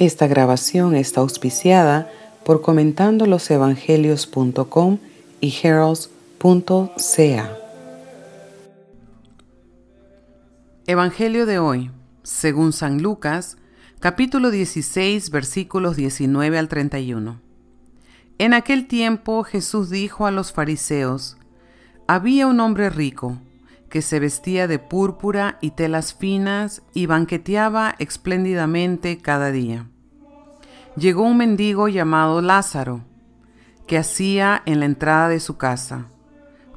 Esta grabación está auspiciada por comentandolosevangelios.com y heralds.ca. Evangelio de hoy, según San Lucas, capítulo 16, versículos 19 al 31. En aquel tiempo Jesús dijo a los fariseos, había un hombre rico, que se vestía de púrpura y telas finas y banqueteaba espléndidamente cada día. Llegó un mendigo llamado Lázaro, que hacía en la entrada de su casa,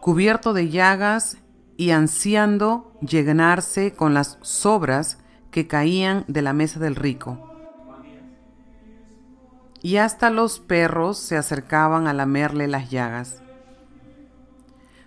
cubierto de llagas y ansiando llenarse con las sobras que caían de la mesa del rico. Y hasta los perros se acercaban a lamerle las llagas.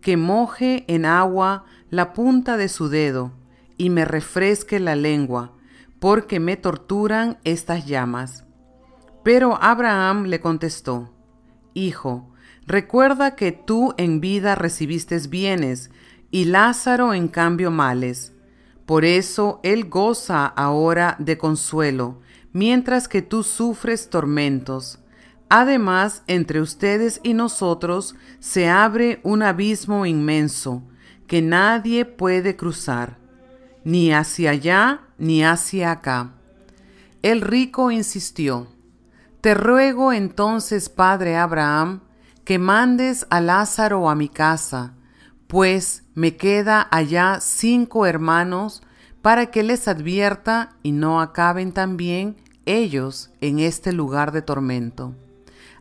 que moje en agua la punta de su dedo y me refresque la lengua, porque me torturan estas llamas. Pero Abraham le contestó, Hijo, recuerda que tú en vida recibiste bienes y Lázaro en cambio males. Por eso él goza ahora de consuelo, mientras que tú sufres tormentos. Además, entre ustedes y nosotros se abre un abismo inmenso que nadie puede cruzar, ni hacia allá ni hacia acá. El rico insistió, Te ruego entonces, Padre Abraham, que mandes a Lázaro a mi casa, pues me queda allá cinco hermanos, para que les advierta y no acaben también ellos en este lugar de tormento.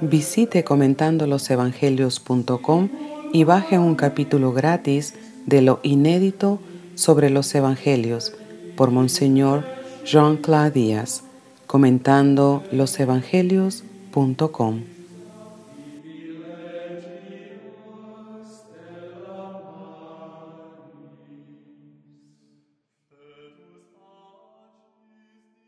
Visite comentandolosevangelios.com y baje un capítulo gratis de lo inédito sobre los evangelios por Monseñor Jean-Claude Díaz, comentando losevangelios.com.